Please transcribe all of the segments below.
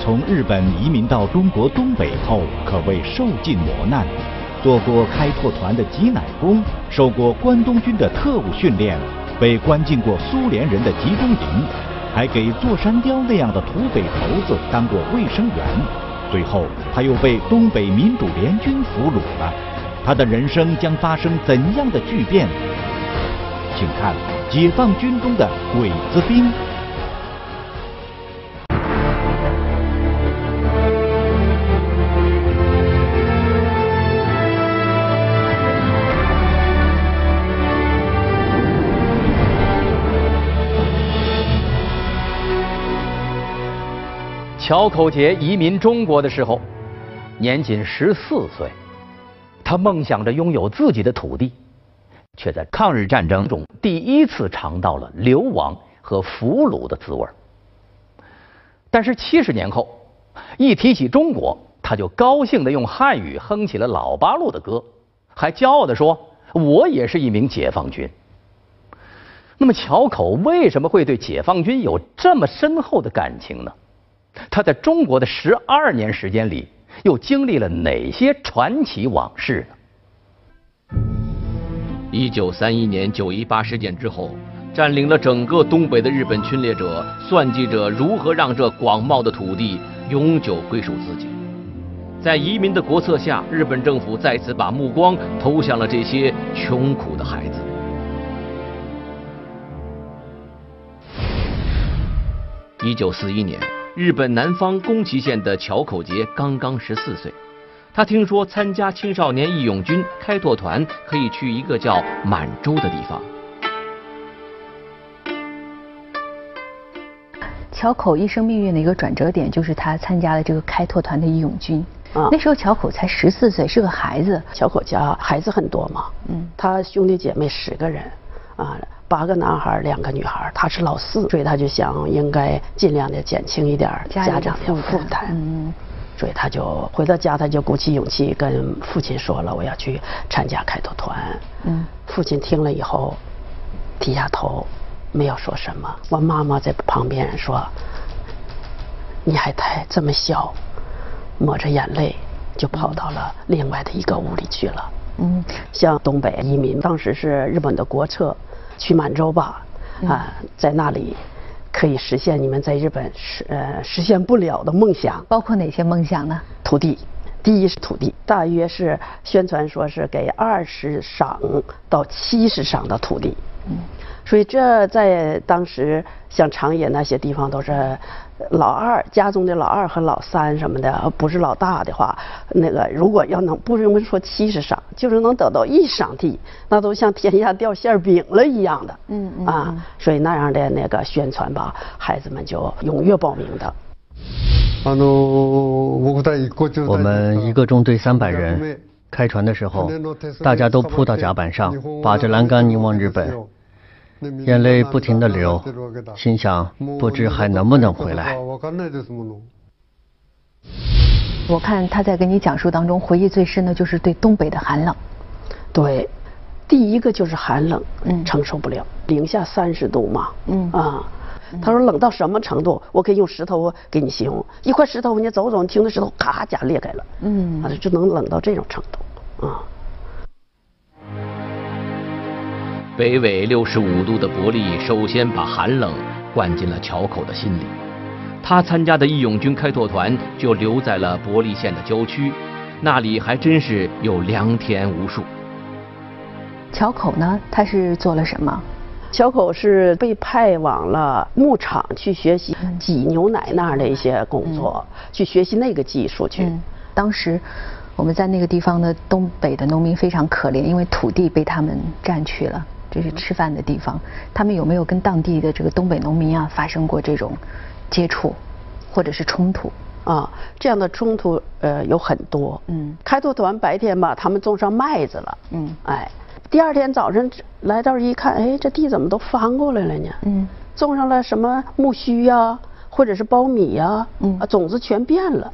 从日本移民到中国东北后，可谓受尽磨难，做过开拓团的挤奶工，受过关东军的特务训练，被关进过苏联人的集中营，还给座山雕那样的土匪头子当过卫生员，最后他又被东北民主联军俘虏了。他的人生将发生怎样的巨变？请看《解放军中的鬼子兵》。乔口杰移民中国的时候，年仅十四岁，他梦想着拥有自己的土地，却在抗日战争中第一次尝到了流亡和俘虏的滋味。但是七十年后，一提起中国，他就高兴地用汉语哼起了老八路的歌，还骄傲地说：“我也是一名解放军。”那么，乔口为什么会对解放军有这么深厚的感情呢？他在中国的十二年时间里，又经历了哪些传奇往事呢？一九三一年九一八事件之后，占领了整个东北的日本侵略者算计着如何让这广袤的土地永久归属自己。在移民的国策下，日本政府再次把目光投向了这些穷苦的孩子。一九四一年。日本南方宫崎县的桥口节刚刚十四岁，他听说参加青少年义勇军开拓团可以去一个叫满洲的地方。桥口一生命运的一个转折点，就是他参加了这个开拓团的义勇军。啊，那时候桥口才十四岁，是个孩子。桥口家孩子很多嘛，嗯，他兄弟姐妹十个人，啊。八个男孩，两个女孩，他是老四，所以他就想应该尽量的减轻一点家长的负担。嗯，所以他就回到家，他就鼓起勇气跟父亲说了，我要去参加开拓团。嗯，父亲听了以后低下头，没有说什么。我妈妈在旁边说：“你还太这么小。”抹着眼泪就跑到了另外的一个屋里去了。嗯，像东北移民，当时是日本的国策。去满洲吧，啊，在那里可以实现你们在日本实呃实现不了的梦想。包括哪些梦想呢？土地，第一是土地，大约是宣传说是给二十赏到七十赏的土地。嗯。所以这在当时像长野那些地方都是老二家中的老二和老三什么的，不是老大的话，那个如果要能不用说七十赏，就是能得到一赏地，那都像天下掉馅饼了一样的。嗯嗯。啊，所以那样的那个宣传吧，孩子们就踊跃报名的。我们一个中队三百人，开船的时候，大家都扑到甲板上，把着栏杆凝望日本。眼泪不停地流，心想不知还能不能回来。我看他在跟你讲述当中，回忆最深的就是对东北的寒冷。对，第一个就是寒冷，嗯，承受不了，零下三十度嘛，嗯啊，他说冷到什么程度？我可以用石头给你形容，一块石头你走走，你听那石头咔家裂开了，嗯，啊，就能冷到这种程度，啊。北纬六十五度的伯利首先把寒冷灌进了桥口的心里。他参加的义勇军开拓团就留在了伯利县的郊区，那里还真是有良田无数。桥口呢？他是做了什么？桥口是被派往了牧场去学习挤牛奶那样的一些工作，去学习那个技术去。当时我们在那个地方的东北的农民非常可怜，因为土地被他们占去了。就是吃饭的地方，他们有没有跟当地的这个东北农民啊发生过这种接触，或者是冲突？啊，这样的冲突呃有很多。嗯，开拓团白天吧，他们种上麦子了。嗯，哎，第二天早晨来这儿一看，哎，这地怎么都翻过来了呢？嗯，种上了什么苜蓿呀，或者是苞米呀，嗯，啊种子全变了。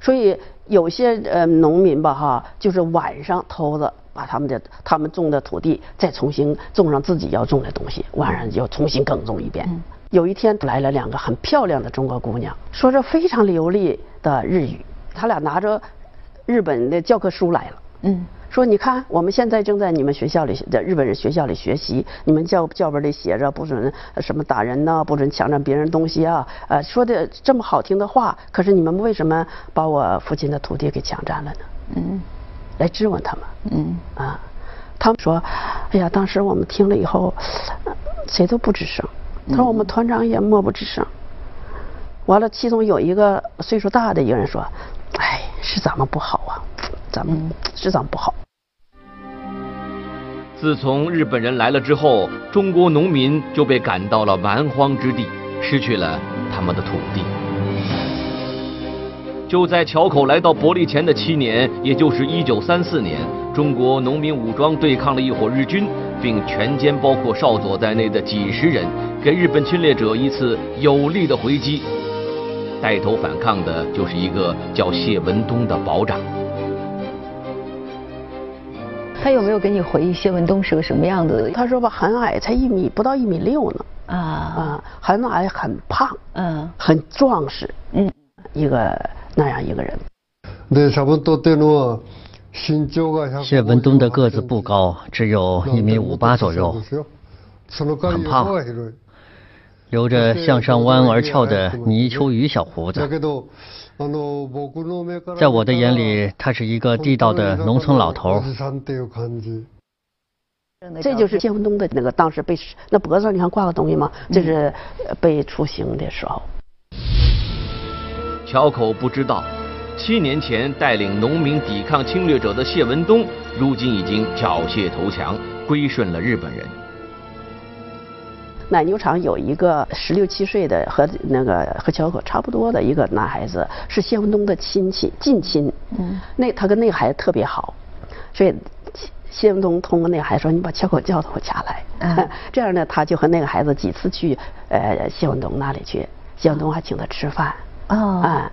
所以有些呃农民吧哈，就是晚上偷着。把他们的他们种的土地再重新种上自己要种的东西，晚上又重新耕种一遍。有一天来了两个很漂亮的中国姑娘，说着非常流利的日语，她俩拿着日本的教科书来了。嗯。说你看，我们现在正在你们学校里在日本人学校里学习，你们教教本里写着不准什么打人呐，不准抢占别人东西啊，呃，说的这么好听的话，可是你们为什么把我父亲的土地给抢占了呢？嗯，来质问他们。嗯啊，他们说，哎呀，当时我们听了以后，谁都不吱声。他说我们团长也默不吱声。完了，其中有一个岁数大的一个人说，哎，是咱们不好啊。咱们是咱们不好。自从日本人来了之后，中国农民就被赶到了蛮荒之地，失去了他们的土地。就在桥口来到伯利前的七年，也就是一九三四年，中国农民武装对抗了一伙日军，并全歼包括少佐在内的几十人，给日本侵略者一次有力的回击。带头反抗的就是一个叫谢文东的保长。他有没有给你回忆谢文东是个什么样子？他说吧，很矮，才一米不到一米六呢。啊啊，很矮，很胖，嗯，很壮实，嗯，一个那样一个人。谢文东的个子不高，只有一米五八左右，很胖，留着向上弯而翘的泥鳅鱼小胡子。在我的眼里，他是一个地道的农村老头。这就是谢文东的那个当时被那脖子上你看挂个东西吗？这是被处刑的时候。桥口不知道，七年前带领农民抵抗侵略者的谢文东，如今已经缴械投降，归顺了日本人。奶牛场有一个十六七岁的和那个和乔可差不多的一个男孩子，是谢文东的亲戚近亲。嗯。那他跟那个孩子特别好，所以谢文东通过那个孩子说：“你把乔可叫到我家来。”嗯。这样呢，他就和那个孩子几次去呃谢文东那里去，谢文东还请他吃饭。哦。啊。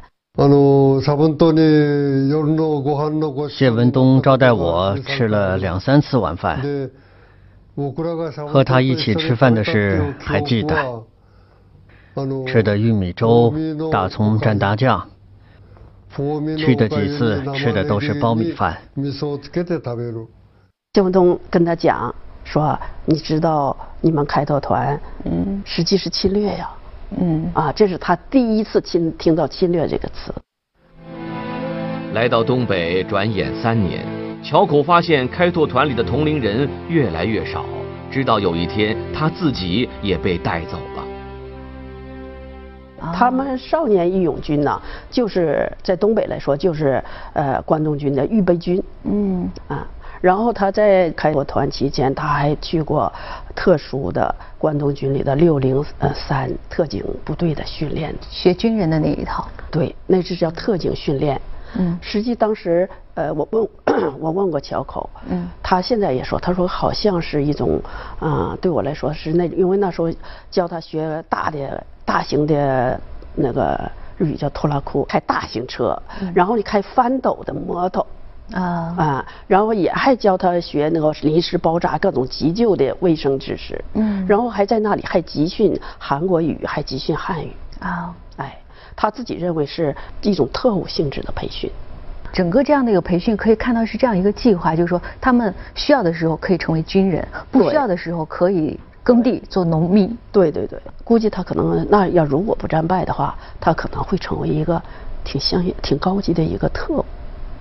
谢文东招待我吃了两三次晚饭。和他一起吃饭的事还记得，吃的玉米粥、大葱蘸大酱。去的几次吃的都是苞米饭。谢文东跟他讲说：“你知道你们开拓团，嗯，实际是侵略呀，嗯，啊，这是他第一次侵听到侵略这个词。”来到东北，转眼三年。乔口发现开拓团里的同龄人越来越少，直到有一天他自己也被带走了。他们少年义勇军呢，就是在东北来说，就是呃关东军的预备军。嗯啊，然后他在开国团期间，他还去过特殊的关东军里的六零呃三特警部队的训练，学军人的那一套。对，那是叫特警训练。嗯，实际当时，呃，我问，我问过乔口，嗯，他现在也说，他说好像是一种，啊，对我来说是那，因为那时候教他学大的、大型的那个日语叫拖拉库，开大型车，然后你开翻斗的摩托，啊。啊，然后也还教他学那个临时包扎各种急救的卫生知识，嗯，然后还在那里还集训韩国语，还集训汉语，啊，哎。他自己认为是一种特务性质的培训，整个这样的一个培训可以看到是这样一个计划，就是说他们需要的时候可以成为军人，不需要的时候可以耕地做农民。对对对，估计他可能那要如果不战败的话，他可能会成为一个挺像挺高级的一个特务。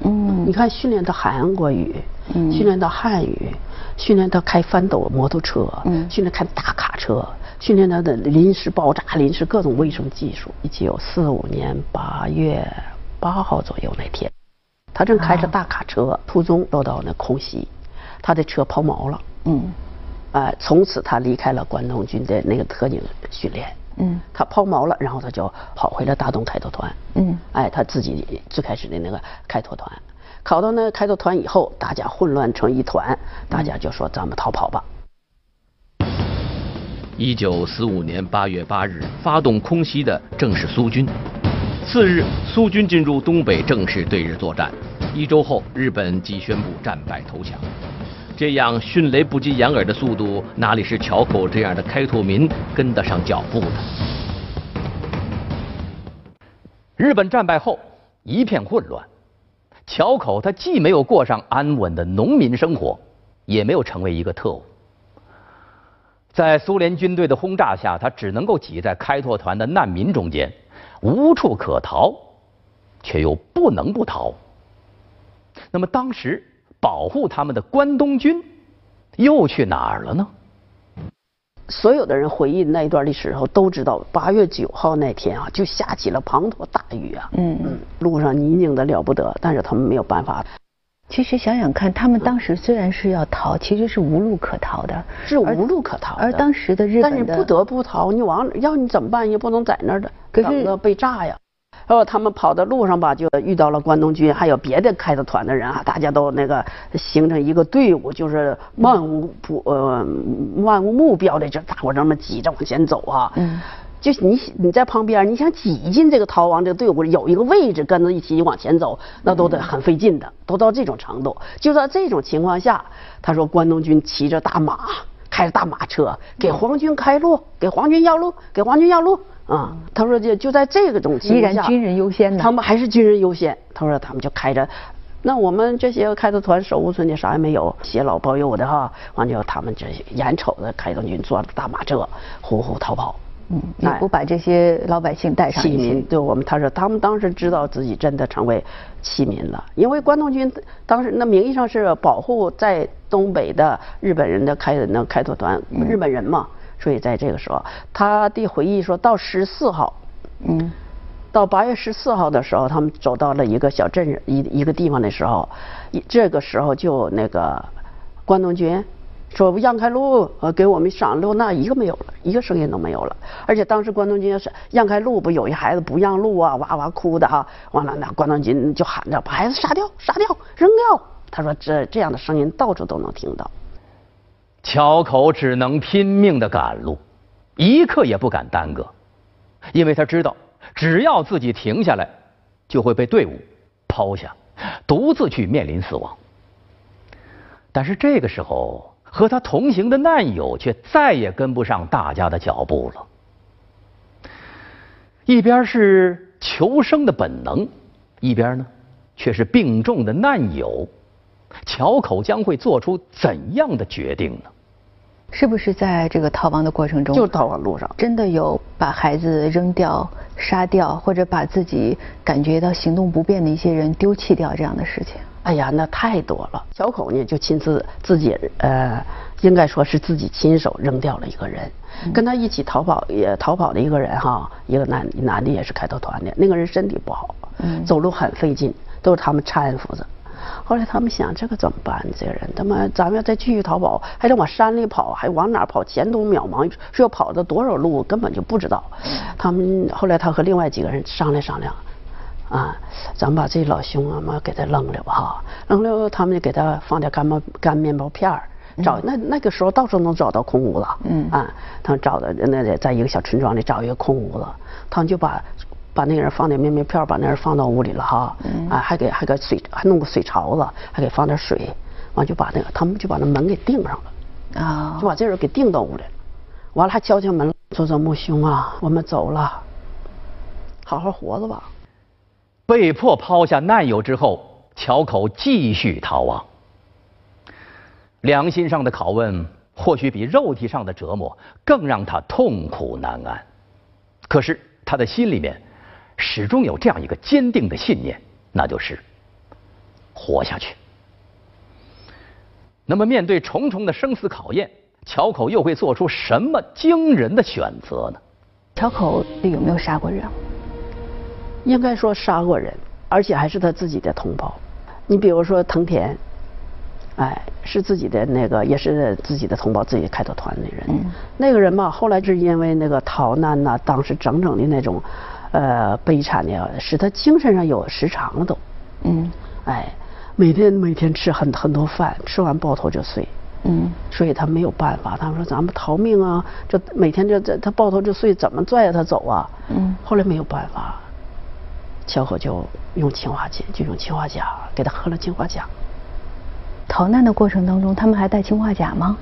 嗯，你看训练到韩国语，训练到汉语，训练到开翻斗摩托车，训练开大卡车。训练他的临时爆炸、临时各种卫生技术。一九四五年八月八号左右那天，他正开着大卡车，途中落到那空袭，他的车抛锚了。嗯，啊，从此他离开了关东军的那个特警训练。嗯，他抛锚了，然后他就跑回了大东开拓团。嗯，哎，他自己最开始的那个开拓团，考到那开拓团以后，大家混乱成一团，大家就说咱们逃跑吧。一九四五年八月八日，发动空袭的正是苏军。次日，苏军进入东北，正式对日作战。一周后，日本即宣布战败投降。这样迅雷不及掩耳的速度，哪里是桥口这样的开拓民跟得上脚步的？日本战败后一片混乱，桥口他既没有过上安稳的农民生活，也没有成为一个特务。在苏联军队的轰炸下，他只能够挤在开拓团的难民中间，无处可逃，却又不能不逃。那么当时保护他们的关东军又去哪儿了呢？所有的人回忆那一段历史时候都知道，八月九号那天啊，就下起了滂沱大雨啊，嗯嗯，路上泥泞的了不得，但是他们没有办法。其实想想看，他们当时虽然是要逃，其实是无路可逃的，是无路可逃。而当时的日本，但是不得不逃，你往要你怎么办？也不能在那儿的，等着被炸呀。然后他们跑的路上吧，就遇到了关东军，还有别的开的团的人啊，大家都那个形成一个队伍，就是漫无不呃漫无目标的，就大伙这么挤着往前走啊。嗯。就你你在旁边，你想挤进这个逃亡这个队伍，有一个位置跟着一起往前走，那都得很费劲的，都到这种程度。就在这种情况下，他说关东军骑着大马，开着大马车给皇军开路，给皇军要路，给皇军要路啊。他说就就在这个种情况下，军人优先呢，他们还是军人优先。他说他们就开着，那我们这些开的团手无寸铁，啥也没有，携老抱幼的哈，完就他们这眼瞅着开东军坐着大马车呼呼逃跑。嗯，也不把这些老百姓带上。弃民，对我们他说，他们当时知道自己真的成为弃民了，因为关东军当时那名义上是保护在东北的日本人的开那开拓团，日本人嘛，所以在这个时候，他的回忆说到十四号，嗯，到八月十四号的时候，他们走到了一个小镇一一个地方的时候，这个时候就那个关东军。说不让开路，呃，给我们上路，那一个没有了，一个声音都没有了。而且当时关东军要是让开路，不有一孩子不让路啊，哇哇哭的哈。完了，那关东军就喊着把孩子杀掉，杀掉，扔掉。他说这这样的声音到处都能听到。桥口只能拼命的赶路，一刻也不敢耽搁，因为他知道，只要自己停下来，就会被队伍抛下，独自去面临死亡。但是这个时候。和他同行的难友却再也跟不上大家的脚步了。一边是求生的本能，一边呢却是病重的难友，乔口将会做出怎样的决定呢？是不是在这个逃亡的过程中，就逃亡路上，真的有把孩子扔掉、杀掉，或者把自己感觉到行动不便的一些人丢弃掉这样的事情？哎呀，那太多了。小口呢，就亲自自己，呃，应该说是自己亲手扔掉了一个人，跟他一起逃跑也逃跑的一个人哈，一个男男的也是开拓团的，那个人身体不好，走路很费劲，都是他们搀扶着。后来他们想，这个怎么办？这个人，他妈，咱们要再继续逃跑，还得往山里跑，还往哪跑？前途渺茫，说要跑到多少路，根本就不知道。他们后来他和另外几个人商量商量。啊，咱们把这老兄啊嘛给他扔了吧哈，扔了他们就给他放点干面干面包片儿，找那那个时候到处能找到空屋子，嗯啊，他们找的那在一个小村庄里找一个空屋子，他们就把把那个人放点面包片把那人放到屋里了哈，啊还给还给水还弄个水槽子，还给放点水，完就把那个他们就把那门给钉上了，啊，就把这人给钉到屋里了，完了还敲敲门，说说木兄啊，我们走了，好好活着吧。被迫抛下难友之后，桥口继续逃亡。良心上的拷问，或许比肉体上的折磨更让他痛苦难安。可是他的心里面始终有这样一个坚定的信念，那就是活下去。那么，面对重重的生死考验，桥口又会做出什么惊人的选择呢？桥口有没有杀过人？应该说杀过人，而且还是他自己的同胞。你比如说藤田，哎，是自己的那个，也是自己的同胞，自己开拓团的人。那个人嘛，后来是因为那个逃难呐，当时整整的那种，呃，悲惨的，使他精神上有时长了都。嗯。哎，每天每天吃很很多饭，吃完抱头就睡。嗯。所以他没有办法，他们说咱们逃命啊，这每天这这他抱头就睡，怎么拽着他走啊？嗯。后来没有办法。乔和就用氰化钾，就用氰化钾给他喝了氰化钾。逃难的过程当中，他们还带氰化钾吗？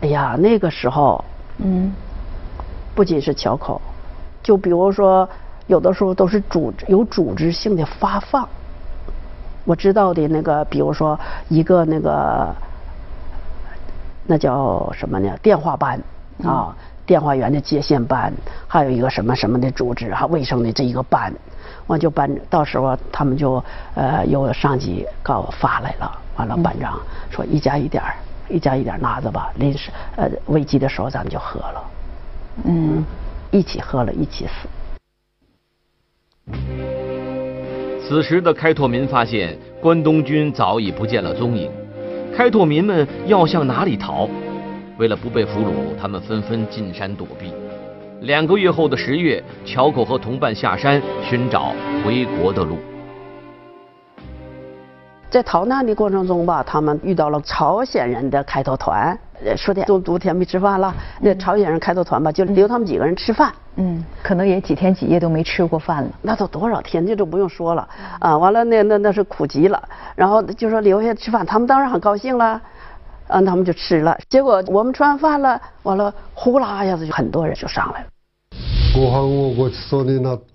哎呀，那个时候，嗯，不仅是桥口，就比如说，有的时候都是组有组织性的发放。我知道的那个，比如说一个那个，那叫什么呢？电话班啊，电话员的接线班，还有一个什么什么的组织哈，卫生的这一个班，我就班到时候他们就呃有上级告发来了，完了班长说一家一点儿，一家一点儿拿着吧，临时呃危机的时候咱们就喝了，嗯，一起喝了一起死。此时的开拓民发现关东军早已不见了踪影，开拓民们要向哪里逃？为了不被俘虏，他们纷纷进山躲避。两个月后的十月，乔口和同伴下山寻找回国的路。在逃难的过程中吧，他们遇到了朝鲜人的开拓团。说的都多天没吃饭了，那朝鲜人开拓团吧，就留他们几个人吃饭。嗯，可能也几天几夜都没吃过饭了。那都多少天，这就不用说了啊。完了，那那那是苦极了。然后就说留下吃饭，他们当然很高兴了，啊，他们就吃了。结果我们吃完饭了，完了呼啦一下子就很多人就上来了。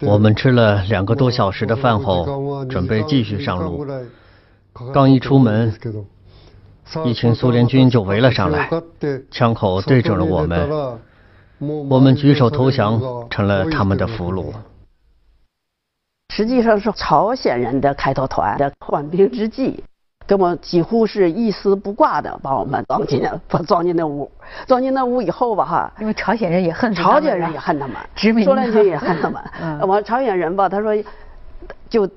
我们吃了两个多小时的饭后，准备继续上路。刚一出门。一群苏联军就围了上来，枪口对准了我们，我们举手投降，成了他们的俘虏。实际上是朝鲜人的开拓团的缓兵之计，根本几乎是一丝不挂的把我们装进把装进那屋，装进那屋以后吧哈，因为朝鲜人也恨朝鲜人也恨他们，苏联军也恨他们，完 朝鲜人吧，他说。就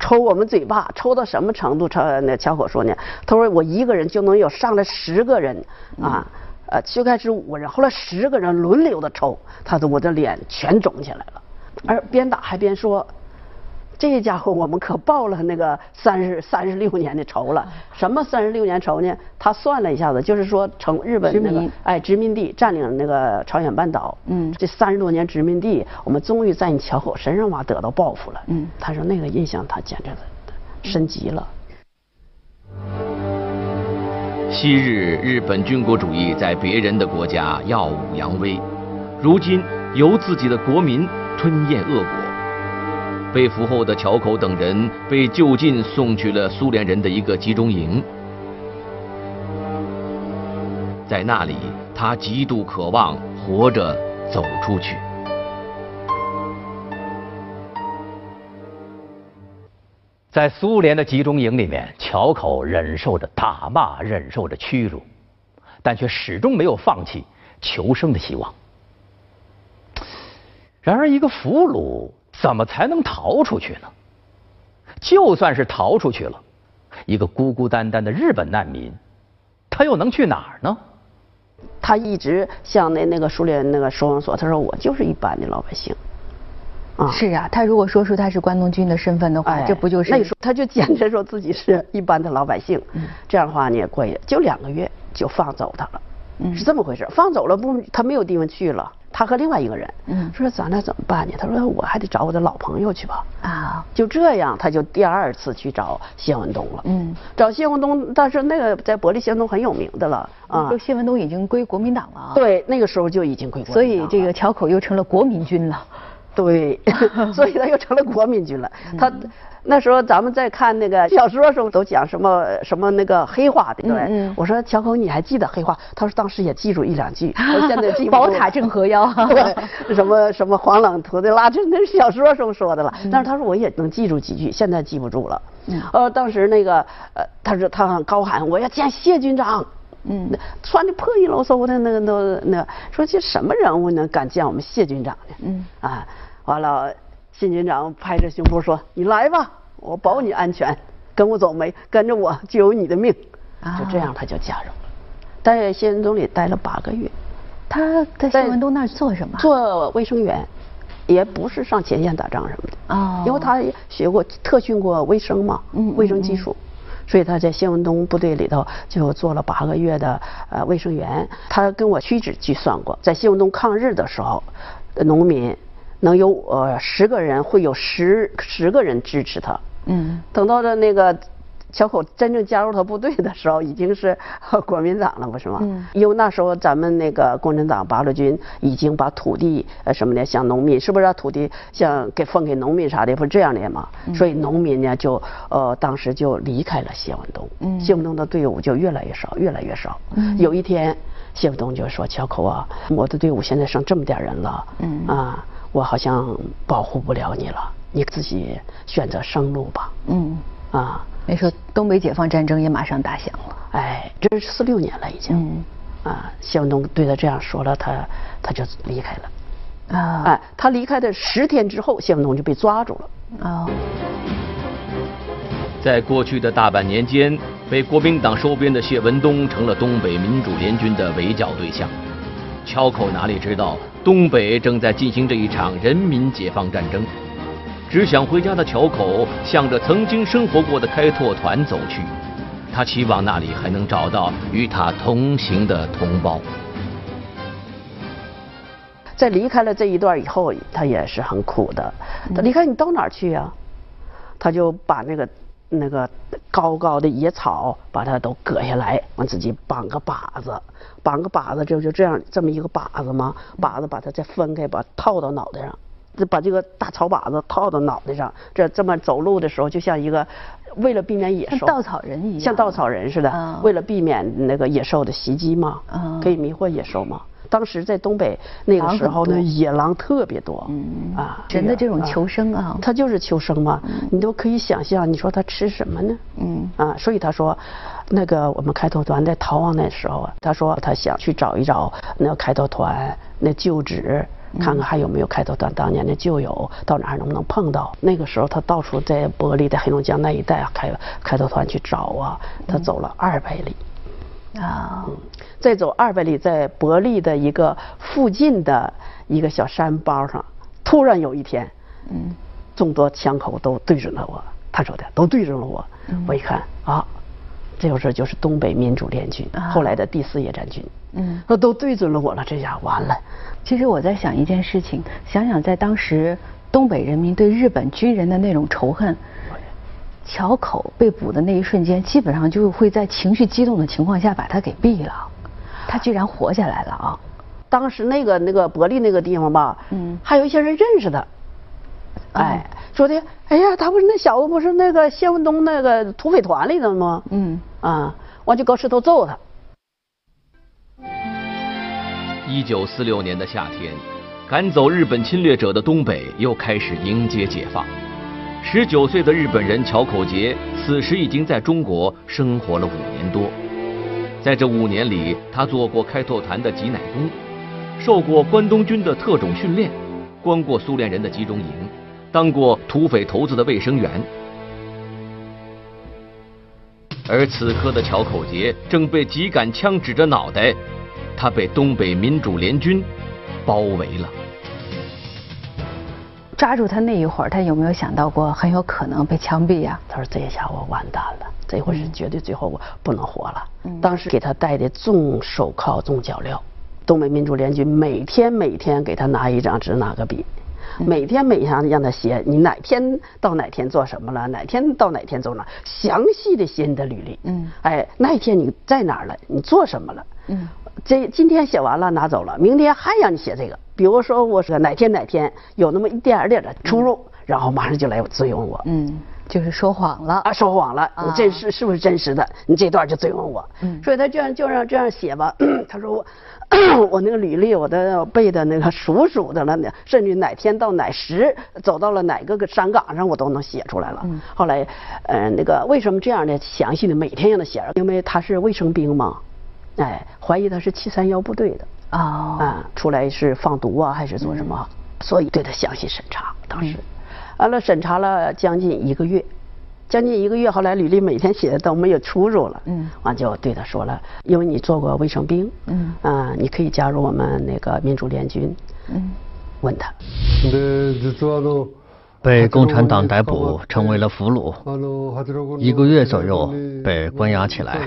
抽我们嘴巴，抽到什么程度？朝那乔口说呢？他说我一个人就能有上来十个人啊，呃，最开始五个人，后来十个人轮流的抽，他的我的脸全肿起来了，而边打还边说。这家伙，我们可报了那个三十三十六年的仇了。什么三十六年仇呢？他算了一下子，就是说成日本那个哎殖民地占领那个朝鲜半岛。嗯。这三十多年殖民地，我们终于在你桥口身上嘛得到报复了。嗯。他说那个印象他简直深极了。昔日日本军国主义在别人的国家耀武扬威，如今由自己的国民吞咽恶果。被俘后的乔口等人被就近送去了苏联人的一个集中营，在那里，他极度渴望活着走出去。在苏联的集中营里面，乔口忍受着打骂，忍受着屈辱，但却始终没有放弃求生的希望。然而，一个俘虏。怎么才能逃出去呢？就算是逃出去了，一个孤孤单单的日本难民，他又能去哪儿呢？他一直向那那个苏联那个收容所，他说我就是一般的老百姓。啊，是啊，他如果说出他是关东军的身份的话，这不就是？那说他就坚持说自己是一般的老百姓。嗯，这样的话呢，过就两个月就放走他了。嗯，是这么回事。放走了不，他没有地方去了。他和另外一个人，嗯，说咱俩怎么办呢？他说我还得找我的老朋友去吧。啊，就这样，他就第二次去找谢文东了。嗯，找谢文东，但是那个在伯利谢文东很有名的了啊。就谢文东已经归国民党了。对，那个时候就已经归国。所以这个桥口又成了国民军了。对，所以他又成了国民军了。他。那时候咱们在看那个小说时候，都讲什么什么那个黑话的，对。我说乔口，你还记得黑话？他说当时也记住一两句，我现在记不住。宝塔镇河妖。对，什么什么黄冷图的拉，这那是小说时候说的了。但是他说我也能记住几句，现在记不住了。呃，当时那个呃，他说他高喊我要见谢军长。嗯，穿的破衣漏嗖的那个都那说这什么人物呢？敢见我们谢军长呢？嗯啊，完了。新军长拍着胸脯说：“你来吧，我保你安全，跟我走没？跟着我就有你的命。”就这样，他就加入了，在谢文东里待了八个月。他在谢文东那儿做什么？做卫生员，也不是上前线打仗什么的。啊。因为他学过特训过卫生嘛，卫生技术，所以他在谢文东部队里头就做了八个月的呃卫生员。他跟我屈指计算过，在谢文东抗日的时候，农民。能有呃十个人会有十十个人支持他，嗯，等到的那个乔口真正加入他部队的时候，已经是 国民党了，不是吗？嗯。因为那时候咱们那个共产党八路军已经把土地呃什么的，像农民是不是土地像给分给农民啥的，不是这样的吗？所以农民呢就呃当时就离开了谢文东。嗯。谢文东的队伍就越来越少，越来越少。嗯。有一天，谢文东就说：“乔口啊，我的队伍现在剩这么点人了。嗯。啊，我好像保护不了你了。”你自己选择生路吧。嗯啊，那时候东北解放战争也马上打响了。哎，这是四六年了已经。嗯啊，谢文东对他这样说了，他他就离开了。啊，哎，他离开的十天之后，谢文东就被抓住了。啊，在过去的大半年间，被国民党收编的谢文东成了东北民主联军的围剿对象。巧口哪里知道，东北正在进行着一场人民解放战争。只想回家的乔口向着曾经生活过的开拓团走去，他期望那里还能找到与他同行的同胞。在离开了这一段以后，他也是很苦的。他离开你到哪儿去呀？他就把那个那个高高的野草，把它都割下来，往自己绑个把子，绑个把子就就这样这么一个把子嘛，把子把它再分开，把套到脑袋上。把这个大草把子套到脑袋上，这这么走路的时候，就像一个为了避免野兽，像稻草人一样，像稻草人似的，为了避免那个野兽的袭击嘛，可以迷惑野兽嘛。当时在东北那个时候呢，野狼特别多，啊，人的这种求生啊，他就是求生嘛，你都可以想象，你说他吃什么呢？嗯，啊，所以他说，那个我们开拓团在逃亡那时候啊，他说他想去找一找那开拓团那旧址。看看还有没有开拓团当年的旧友，到哪儿能不能碰到？那个时候他到处在玻璃、在黑龙江那一带开开拓团去找啊，他走了二百里，啊，再走二百里，在伯利的一个附近的一个小山包上，突然有一天，嗯，众多枪口都对准了我，他说的都对准了我，我一看啊，这就是就是东北民主联军后来的第四野战军，嗯，那都对准了我了，这下完了。其实我在想一件事情，想想在当时东北人民对日本军人的那种仇恨，桥口被捕的那一瞬间，基本上就会在情绪激动的情况下把他给毙了。他居然活下来了啊！当时那个那个伯利那个地方吧，嗯，还有一些人认识他，哎，说的，哎呀，他不是那小子，不是那个谢文东那个土匪团里的吗？嗯，啊，完就搁石头揍他。一九四六年的夏天，赶走日本侵略者的东北又开始迎接解放。十九岁的日本人乔口杰此时已经在中国生活了五年多。在这五年里，他做过开拓团的挤奶工，受过关东军的特种训练，关过苏联人的集中营，当过土匪头子的卫生员。而此刻的乔口杰正被几杆枪指着脑袋。他被东北民主联军包围了。抓住他那一会儿，他有没有想到过很有可能被枪毙呀？他说：“这下我完蛋了，这回是绝对最后我不能活了。”当时给他戴的重手铐、重脚镣，东北民主联军每天每天给他拿一张纸、拿个笔，每天每天让他写你哪天到哪天做什么了，哪天到哪天走哪，详细的写你的履历。嗯，哎，那一天你在哪儿了？你做什么了？嗯。这今天写完了拿走了，明天还让你写这个。比如说我说哪天哪天有那么一点点的出入，然后马上就来追问我。嗯，就是说谎了啊，说谎了。你这是是不是真实的？你这段就追问我。嗯，所以他这样就让这样写吧。他说我我那个履历我都背的那个熟熟的了呢，甚至哪天到哪时走到了哪个个山岗上我都能写出来了。嗯，后来呃那个为什么这样的详细的每天让他写？因为他是卫生兵嘛。哎，怀疑他是七三幺部队的啊，啊，出来是放毒啊，还是做什么？所以对他详细审查。当时，完了审查了将近一个月，将近一个月，后来履历每天写的都没有出入了。嗯，完就对他说了，因为你做过卫生兵，嗯，啊，你可以加入我们那个民主联军。嗯，问他。被共产党逮捕，成为了俘虏，一个月左右被关押起来。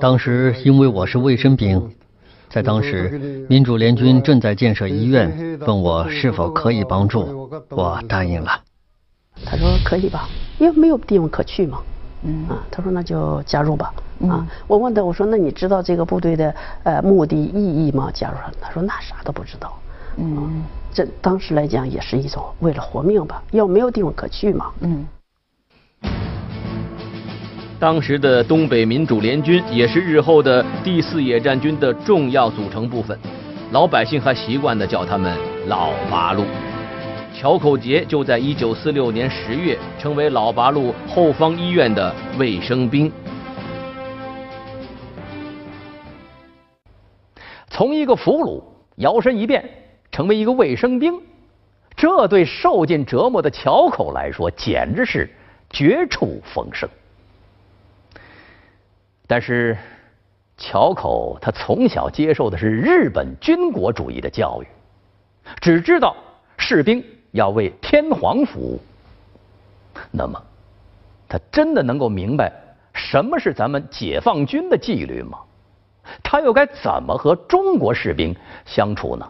当时因为我是卫生兵，在当时民主联军正在建设医院，问我是否可以帮助，我答应了。他说可以吧，因为没有地方可去嘛。嗯啊，他说那就加入吧。啊，我问他，我说那你知道这个部队的呃目的意义吗？加入他说那啥都不知道。嗯，这当时来讲也是一种为了活命吧，要没有地方可去嘛。嗯。当时的东北民主联军也是日后的第四野战军的重要组成部分，老百姓还习惯的叫他们“老八路”。乔口杰就在一九四六年十月成为老八路后方医院的卫生兵。从一个俘虏摇身一变成为一个卫生兵，这对受尽折磨的乔口来说简直是绝处逢生。但是，乔口他从小接受的是日本军国主义的教育，只知道士兵要为天皇服务。那么，他真的能够明白什么是咱们解放军的纪律吗？他又该怎么和中国士兵相处呢？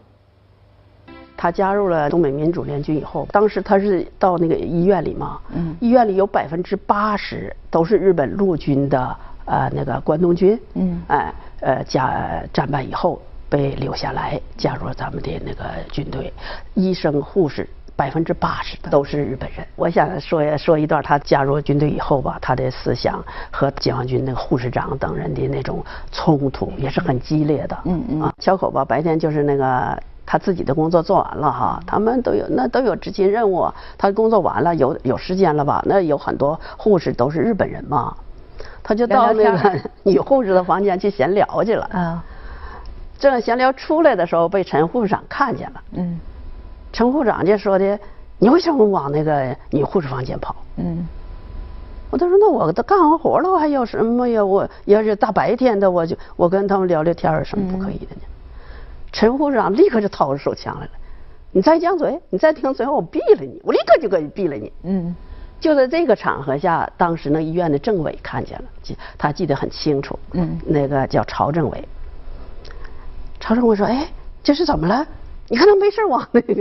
他加入了东北民主联军以后，当时他是到那个医院里嘛，嗯，医院里有百分之八十都是日本陆军的。呃，那个关东军，嗯，哎，呃，加战败以后被留下来，加入了咱们的那个军队。医生、护士百分之八十都是日本人。我想说说一段他加入军队以后吧，他的思想和解放军那个护士长等人的那种冲突也是很激烈的。嗯嗯。啊，小口吧，白天就是那个他自己的工作做完了哈，他们都有那都有执勤任务，他工作完了有有时间了吧？那有很多护士都是日本人嘛。他就到那个 女护士的房间去闲聊去了。啊，正闲聊出来的时候，被陈护士长看见了。嗯，陈护士长就说的：“你为什么往那个女护士房间跑？”嗯，我他说：“那我都干完活了，我还有什么呀？我要是大白天的，我就我跟他们聊聊天，有什么不可以的呢？” 陈护士长立刻就掏出手枪来了：“你再犟嘴，你再听嘴，我毙了你！我立刻就给你毙了你！”嗯。就在这个场合下，当时那医院的政委看见了，记他记得很清楚。嗯，那个叫曹政委。曹政委说：“哎，这是怎么了？你看他没事往那个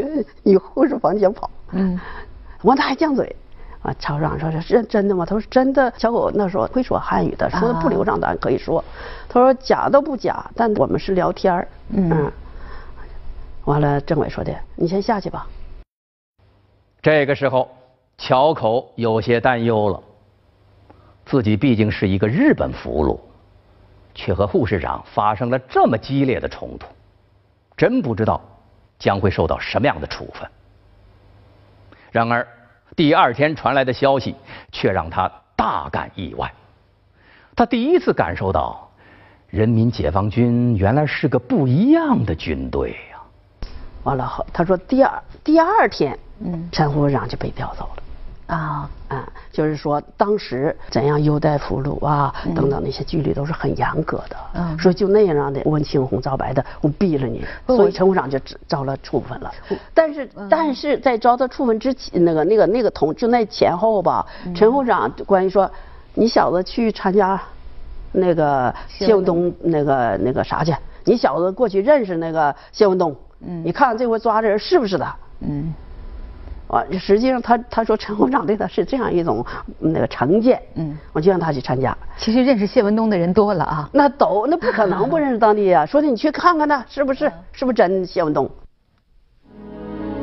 女护士房间跑。”嗯，完他还犟嘴。啊，曹长说：“是真的吗？”他说：“真的。”小狗那时候会说汉语的，说的不流畅，咱可以说。他说：“假都不假，但我们是聊天儿。”嗯。完了，政委说的：“你先下去吧。”这个时候。乔口有些担忧了，自己毕竟是一个日本俘虏，却和护士长发生了这么激烈的冲突，真不知道将会受到什么样的处分。然而，第二天传来的消息却让他大感意外，他第一次感受到，人民解放军原来是个不一样的军队呀。完了后，他说第二第二天，嗯，陈护士长就被调走了。啊，嗯，就是说当时怎样优待俘虏啊，等等那些纪律都是很严格的。嗯，说就那样的问青红皂白的，我毙了你。所以陈部长就遭了处分了。但是但是在遭到处分之前，那个那个那个同就那前后吧，陈部长关于说，你小子去参加那个谢文东那个那个啥去？你小子过去认识那个谢文东？嗯，你看看这回抓的人是不是他？嗯。啊，实际上他他说陈红长对他是这样一种那个成见，嗯，我就让他去参加。其实认识谢文东的人多了啊，那都那不可能不认识当地啊。说的你去看看他是不是是不是真谢文东？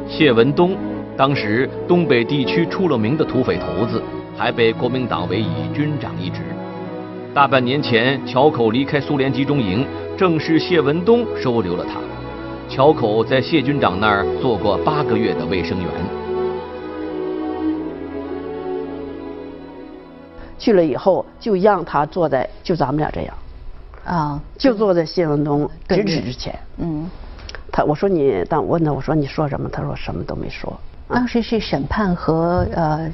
谢文东当时东北地区出了名的土匪头子，还被国民党委以军长一职。大半年前，乔口离开苏联集中营，正是谢文东收留了他。乔口在谢军长那儿做过八个月的卫生员。去了以后，就让他坐在就咱们俩这样，啊，就坐在谢文东直指之前。嗯，他我说你我问他我说你说什么？他说什么都没说。当时是审判和呃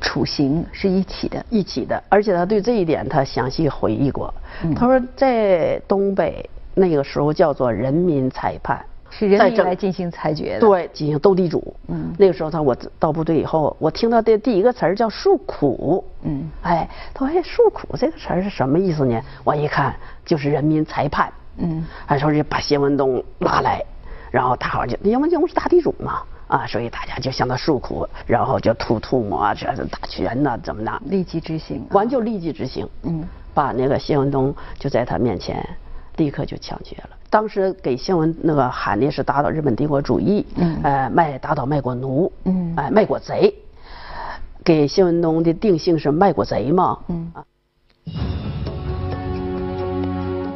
处刑是一起的，一起的。而且他对这一点他详细回忆过。他说在东北那个时候叫做人民裁判。是人民来进行裁决的，对，进行斗地主。嗯，那个时候他我到部队以后，我听到的第一个词儿叫诉苦。嗯，哎，他说哎，诉苦这个词儿是什么意思呢？我一看就是人民裁判。嗯，还说是把谢文东拉来，然后他好像谢文东是大地主嘛，啊，所以大家就向他诉苦，然后就吐吐沫啊，这是打拳呐，怎么的？立即执行，完就立即执行。嗯，把那个谢文东就在他面前立刻就抢劫了。当时给谢文那个喊的是打倒日本帝国主义，嗯，呃，卖打倒卖国奴，嗯，哎，卖国贼。给谢文东的定性是卖国贼嘛，嗯啊。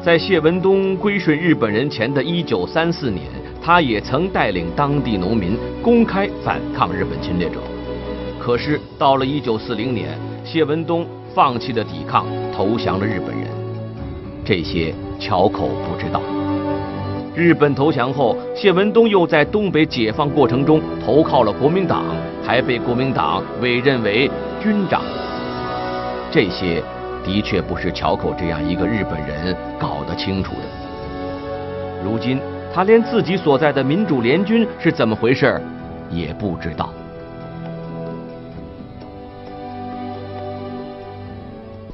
在谢文东归顺日本人前的一九三四年。他也曾带领当地农民公开反抗日本侵略者，可是到了一九四零年，谢文东放弃了抵抗，投降了日本人。这些桥口不知道。日本投降后，谢文东又在东北解放过程中投靠了国民党，还被国民党委任为军长。这些的确不是桥口这样一个日本人搞得清楚的。如今。他连自己所在的民主联军是怎么回事也不知道。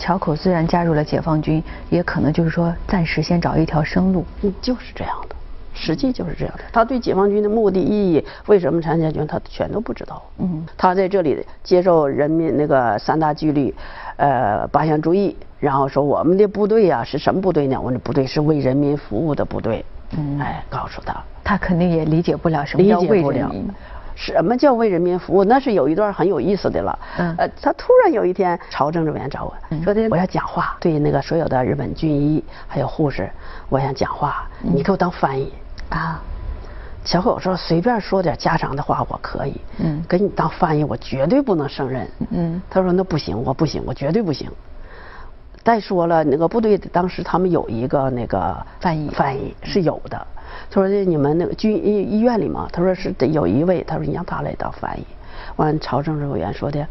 桥口虽然加入了解放军，也可能就是说暂时先找一条生路。嗯，就是这样的，实际就是这样的。他对解放军的目的、意义、为什么参加军，他全都不知道。嗯，他在这里接受人民那个三大纪律，呃，八项注意，然后说我们的部队呀是什么部队呢？我们的部队是为人民服务的部队。嗯，哎，告诉他，他肯定也理解不了什么叫为人民。什么叫为人民服务？那是有一段很有意思的了。嗯，呃，他突然有一天，朝政治委员找我说的，我要讲话，对那个所有的日本军医还有护士，我想讲话，你给我当翻译啊。小狗说随便说点家常的话我可以，嗯，给你当翻译我绝对不能胜任。嗯，他说那不行，我不行，我绝对不行。再说了，那个部队当时他们有一个那个翻译，翻译是有的。他说你们那个军医医院里嘛，他说是得有一位，他说你让他来当翻译。完，朝政治委员说的，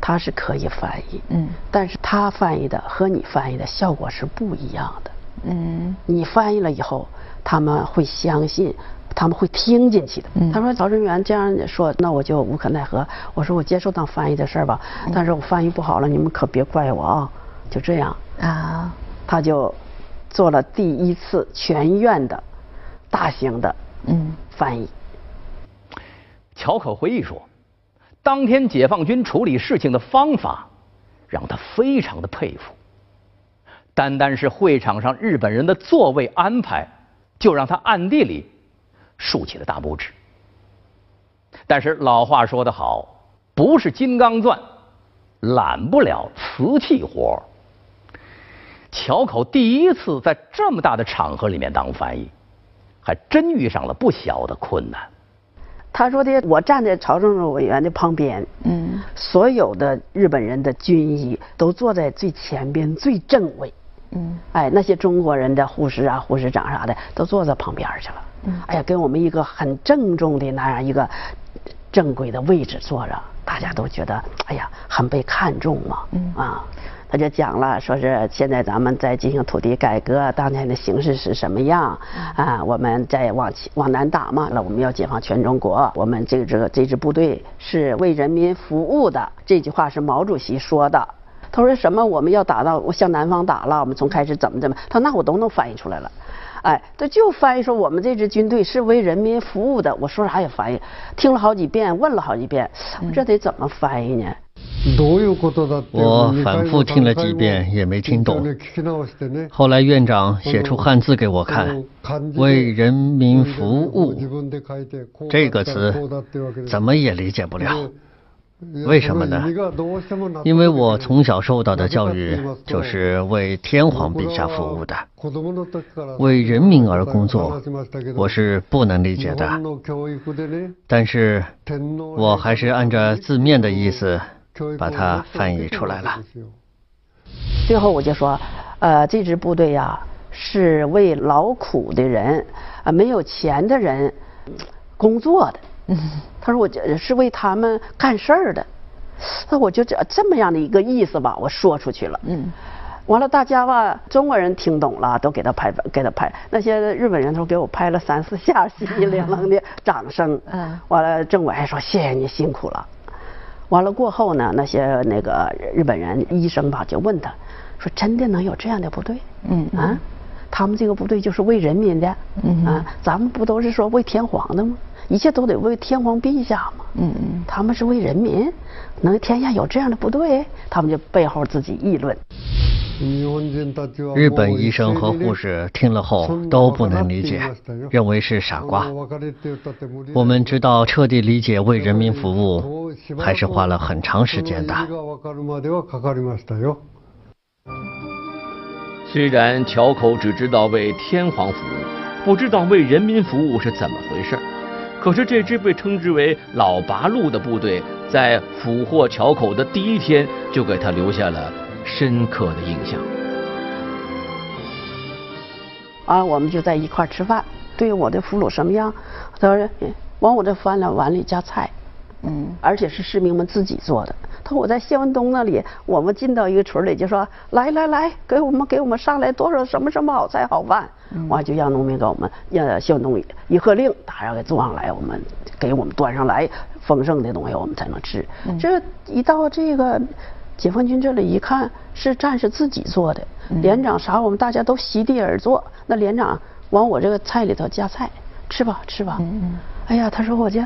他是可以翻译，嗯，但是他翻译的和你翻译的效果是不一样的。嗯，你翻译了以后，他们会相信，他们会听进去的。他说朝政员这样说，那我就无可奈何。我说我接受当翻译的事儿吧，但是我翻译不好了，你们可别怪我啊。就这样啊，他就做了第一次全院的大型的嗯翻译。乔可回忆说，当天解放军处理事情的方法让他非常的佩服。单单是会场上日本人的座位安排，就让他暗地里竖起了大拇指。但是老话说得好，不是金刚钻，揽不了瓷器活。乔口第一次在这么大的场合里面当翻译，还真遇上了不小的困难。他说的，我站在朝政治委员的旁边，嗯，所有的日本人的军医都坐在最前边最正位，嗯，哎，那些中国人的护士啊、护士长啥的都坐在旁边去了，嗯，哎呀，给我们一个很郑重的那样一个正规的位置坐着，大家都觉得哎呀很被看重嘛，嗯。啊。他就讲了，说是现在咱们在进行土地改革，当前的形势是什么样啊？我们在往往南打嘛，那我们要解放全中国。我们这个这个这支部队是为人民服务的。这句话是毛主席说的。他说什么？我们要打到我向南方打了，我们从开始怎么怎么？他说那我都能翻译出来了。哎，他就翻译说我们这支军队是为人民服务的。我说啥也翻译，听了好几遍，问了好几遍，这得怎么翻译呢？我反复听了几遍也没听懂。后来院长写出汉字给我看，“为人民服务”这个词怎么也理解不了。为什么呢？因为我从小受到的教育就是为天皇陛下服务的，为人民而工作，我是不能理解的。但是，我还是按照字面的意思。把它翻译出来了。最后我就说，呃，这支部队呀，是为劳苦的人啊，没有钱的人工作的。嗯，他说我是为他们干事儿的。那我就这这么样的一个意思吧，我说出去了。嗯，完了，大家吧，中国人听懂了，都给他拍，给他拍。那些日本人都给我拍了三四下，稀稀亮亮的掌声。嗯，完了，政委还说谢谢你辛苦了。完了过后呢，那些那个日本人医生吧就问他，说真的能有这样的部队？嗯啊，他。们这个部队就是为人民的，嗯啊，咱们不都是说为天皇的吗？一切都得为天皇陛下嘛。嗯嗯，他们是为人民，能天下有这样的部队，他们就背后自己议论。日本医生和护士听了后都不能理解，认为是傻瓜。我们知道彻底理解为人民服务，还是花了很长时间的。虽然桥口只知道为天皇服务，不知道为人民服务是怎么回事可是这支被称之为“老八路”的部队，在俘获桥口的第一天，就给他留下了。深刻的印象。啊，我们就在一块吃饭。对我的俘虏什么样？他说往我这饭了碗里加菜，嗯，而且是市民们自己做的。他说我在谢文东那里，我们进到一个村里就说来来来，给我们给我们上来多少什么什么好菜好饭，完就让农民给我们，让谢文东一喝令，大家给坐上来，我们给我们端上来丰盛的东西，我们才能吃。这一到这个。解放军这里一看是战士自己做的，连长啥我们大家都席地而坐。那连长往我这个菜里头夹菜，吃吧吃吧。嗯哎呀，他说我这，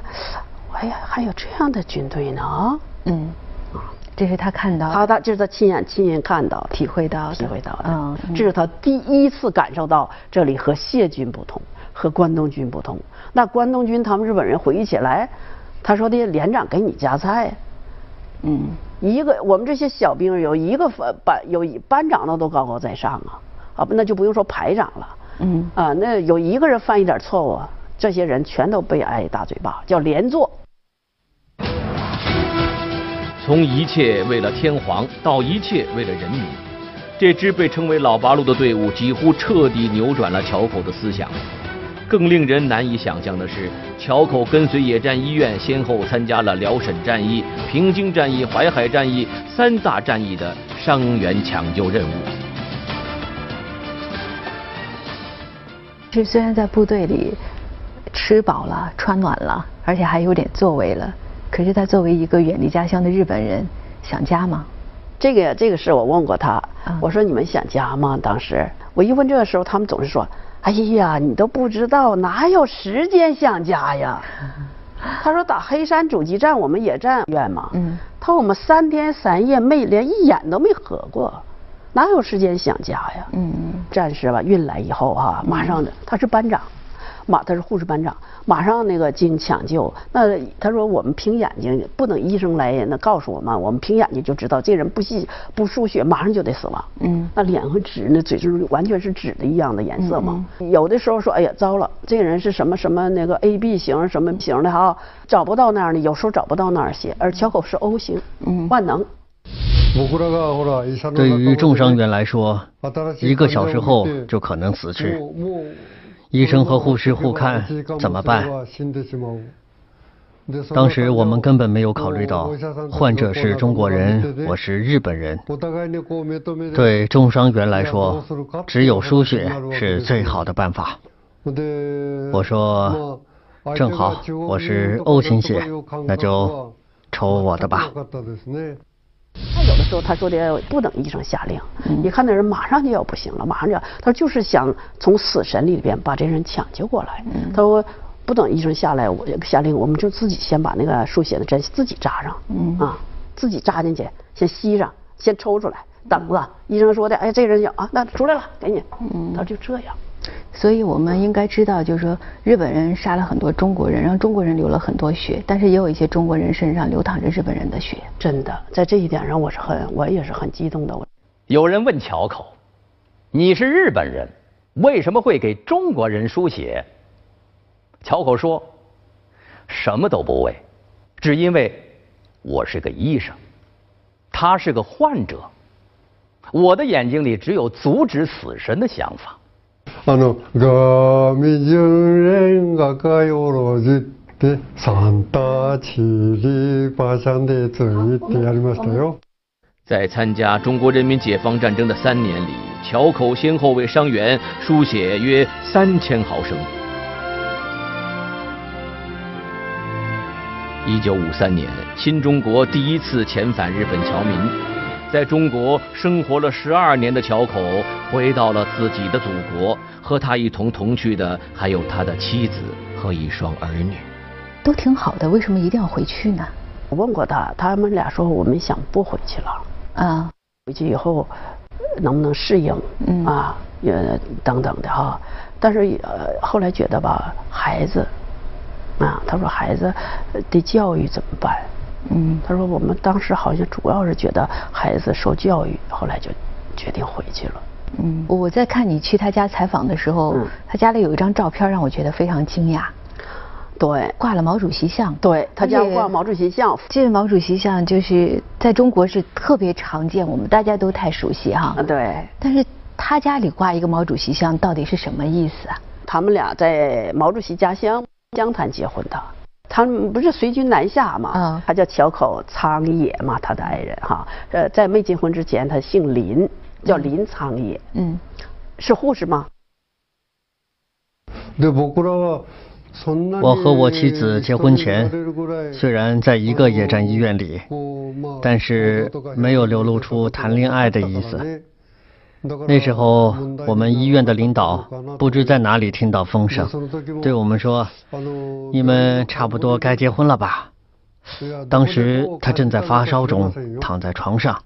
哎呀还有这样的军队呢啊。嗯，这是他看到，他他这是他亲眼亲眼看到、体会到、体会到的。嗯，这是他第一次感受到这里和谢军不同，和关东军不同。那关东军他们日本人回忆起来，他说的连长给你夹菜，嗯。一个我们这些小兵有一个班有班长那都高高在上啊，啊那就不用说排长了，嗯啊那有一个人犯一点错误，这些人全都被挨大嘴巴，叫连坐。从一切为了天皇到一切为了人民，这支被称为老八路的队伍几乎彻底扭转了桥口的思想。更令人难以想象的是，桥口跟随野战医院先后参加了辽沈战役、平津战役、淮海战役三大战役的伤员抢救任务。这虽然在部队里吃饱了、穿暖了，而且还有点作为了，可是他作为一个远离家乡的日本人，想家吗？这个这个事我问过他，我说你们想家吗？当时我一问这个时候，他们总是说。哎呀，你都不知道，哪有时间想家呀？他说打黑山阻击战，我们野战院嘛。嗯。他说我们三天三夜没连一眼都没合过，哪有时间想家呀？嗯嗯。战士吧运来以后哈，马上的他是班长。马他是护士班长，马上那个进抢救。那他说我们凭眼睛不等医生来那告诉我们，我们凭眼睛就知道这人不吸不输血，马上就得死亡。嗯，那脸和纸那嘴就是完全是纸的一样的颜色嘛。有的时候说哎呀糟了，这个人是什么什么那个 A B 型什么型的哈，找不到那样的，有时候找不到那儿血，而桥口是 O 型，嗯，万能。对于重伤员来说，一个小时后就可能死去。医生和护士互看怎么办？当时我们根本没有考虑到患者是中国人，我是日本人。对重伤员来说，只有输血是最好的办法。我说，正好我是 O 型血，那就抽我的吧。他有的时候他说的不等医生下令，你看那人马上就要不行了，马上就要，他就是想从死神里边把这人抢救过来。他说不等医生下来，我下令，我们就自己先把那个输血的针自己扎上，啊，自己扎进去，先吸上，先抽出来，等着医生说的，哎，这人要啊，那出来了，给你。他就这样。所以我们应该知道，就是说日本人杀了很多中国人，让中国人流了很多血，但是也有一些中国人身上流淌着日本人的血。真的，在这一点上，我是很，我也是很激动的。有人问桥口：“你是日本人，为什么会给中国人输血？”桥口说：“什么都不为，只因为我是个医生，他是个患者，我的眼睛里只有阻止死神的想法。”あのガミジュンレンガがよろじってサンタチリパシャンでついてやりましたよ。在参加中国人民解放战争的三年里，桥口先后为伤员输血约三千毫升。一九五三年，新中国第一次遣返日本侨民。 在中国生活了十二年的乔口回到了自己的祖国，和他一同同去的还有他的妻子和一双儿女。都挺好的，为什么一定要回去呢？我问过他，他们俩说我们想不回去了啊，回去以后能不能适应啊，也等等的哈。但是呃后来觉得吧，孩子啊，他说孩子的教育怎么办？嗯，他说我们当时好像主要是觉得孩子受教育，后来就决定回去了。嗯，我在看你去他家采访的时候，他家里有一张照片让我觉得非常惊讶。对，挂了毛主席像。对他家挂毛主席像，这毛主席像就是在中国是特别常见，我们大家都太熟悉哈。对。但是他家里挂一个毛主席像，到底是什么意思啊？他们俩在毛主席家乡湘潭结婚的。他们不是随军南下嘛？嗯，他叫桥口苍野嘛，他的爱人哈。呃，在没结婚之前，他姓林，叫林苍野。嗯，是护士吗？我和我妻子结婚前，虽然在一个野战医院里，但是没有流露出谈恋爱的意思。那时候，我们医院的领导不知在哪里听到风声，对我们说：“你们差不多该结婚了吧？”当时他正在发烧中，躺在床上。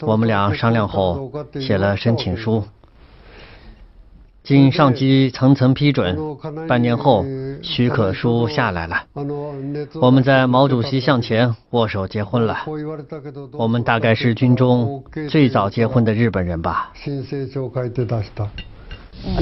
我们俩商量后，写了申请书。经上级层层批准，半年后许可书下来了，我们在毛主席像前握手结婚了。我们大概是军中最早结婚的日本人吧。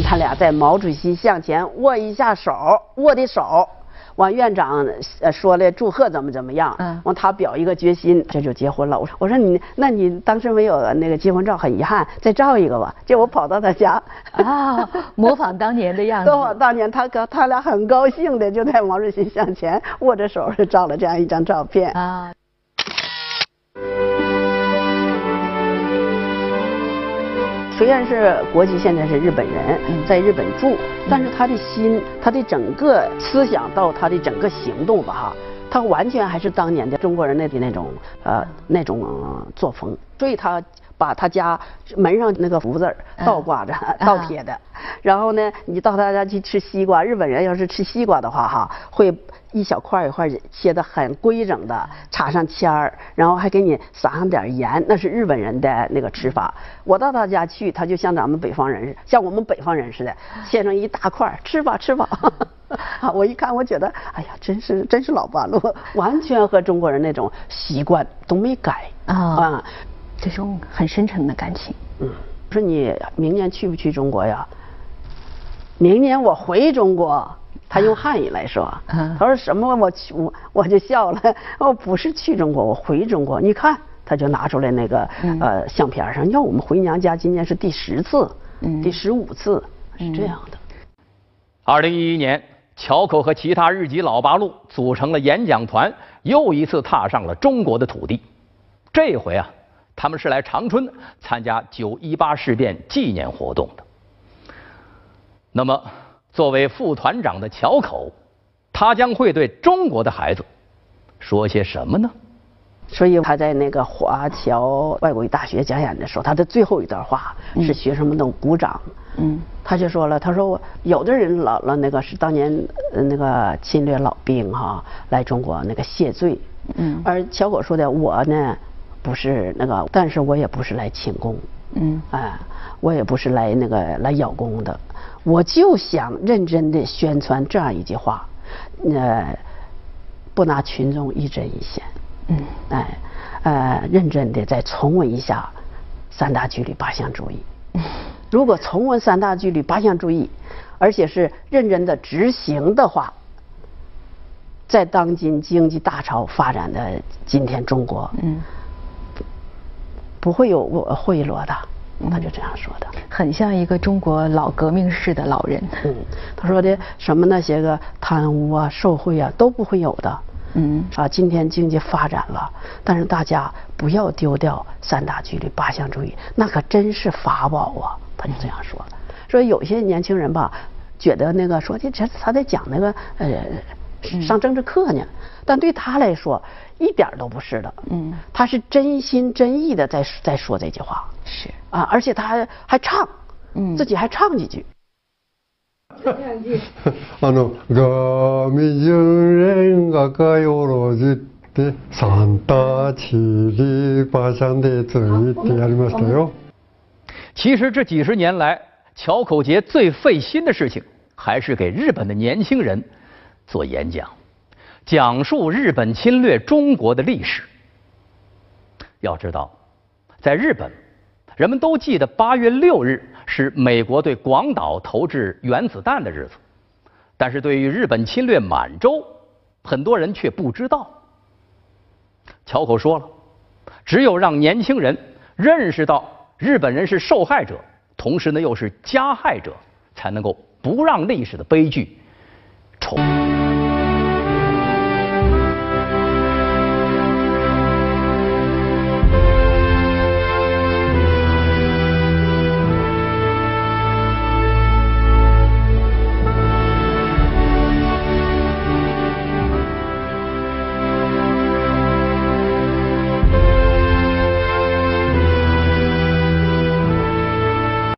他俩在毛主席像前握一下手，握的手。王院长呃说了祝贺怎么怎么样，嗯，完他表一个决心，这就结婚了。我说我说你那你当时没有那个结婚照，很遗憾，再照一个吧。结果跑到他家啊，模仿当年的样子。模仿当年，他哥他俩很高兴的就在毛主席像前握着手就照了这样一张照片啊。虽然是国籍现在是日本人，在日本住，但是他的心，他的整个思想到他的整个行动吧，哈，他完全还是当年的中国人那的那种呃那种作风，所以他。把他家门上那个福字倒挂着，倒贴的。然后呢，你到他家去吃西瓜，日本人要是吃西瓜的话，哈，会一小块一块切的很规整的，插上签儿，然后还给你撒上点盐，那是日本人的那个吃法。我到他家去，他就像咱们北方人，像我们北方人似的，切成一大块，吃吧吃吧。我一看，我觉得，哎呀，真是真是老八路，完全和中国人那种习惯都没改啊。这种很深沉的感情。嗯，说你明年去不去中国呀？明年我回中国。他用汉语来说，他说什么？我去，我我就笑了。我 不是去中国，我回中国。你看，他就拿出来那个呃相片上，要我们回娘家，今年是第十次，第十五次，是这样的。二零一一年，乔口和其他日籍老八路组成了演讲团，又一次踏上了中国的土地。这回啊。他们是来长春参加九一八事变纪念活动的。那么，作为副团长的乔口，他将会对中国的孩子说些什么呢？所以他在那个华侨外国语大学讲演的时候，他的最后一段话是学生们都鼓掌。嗯，他就说了，他说我有的人老了那个是当年那个侵略老兵哈来中国那个谢罪。嗯，而乔口说的我呢。不是那个，但是我也不是来请功，嗯，哎，我也不是来那个来邀功的，我就想认真的宣传这样一句话，呃，不拿群众一针一线，嗯，哎，呃，认真的再重温一下三大纪律八项注意，如果重温三大纪律八项注意，而且是认真的执行的话，在当今经济大潮发展的今天中国，嗯。不会有我贿赂的，他就这样说的，很像一个中国老革命式的老人。嗯，他说的什么那些个贪污啊、受贿啊都不会有的。嗯，啊，今天经济发展了，但是大家不要丢掉三大纪律八项注意，那可真是法宝啊！他就这样说的。说有些年轻人吧，觉得那个说的这他在讲那个呃上政治课呢。但对他来说，一点都不是的。嗯，他是真心真意的在在说这句话。是啊，而且他还还唱，嗯，自己还唱几句。あのがみじゅんがかよろじってサンタチリパシャンでついてやりましたよ。其实这几十年来，桥口节最费心的事情，还是给日本的年轻人 做演讲。讲述日本侵略中国的历史。要知道，在日本，人们都记得八月六日是美国对广岛投掷原子弹的日子，但是对于日本侵略满洲，很多人却不知道。桥口说了，只有让年轻人认识到日本人是受害者，同时呢又是加害者，才能够不让历史的悲剧 저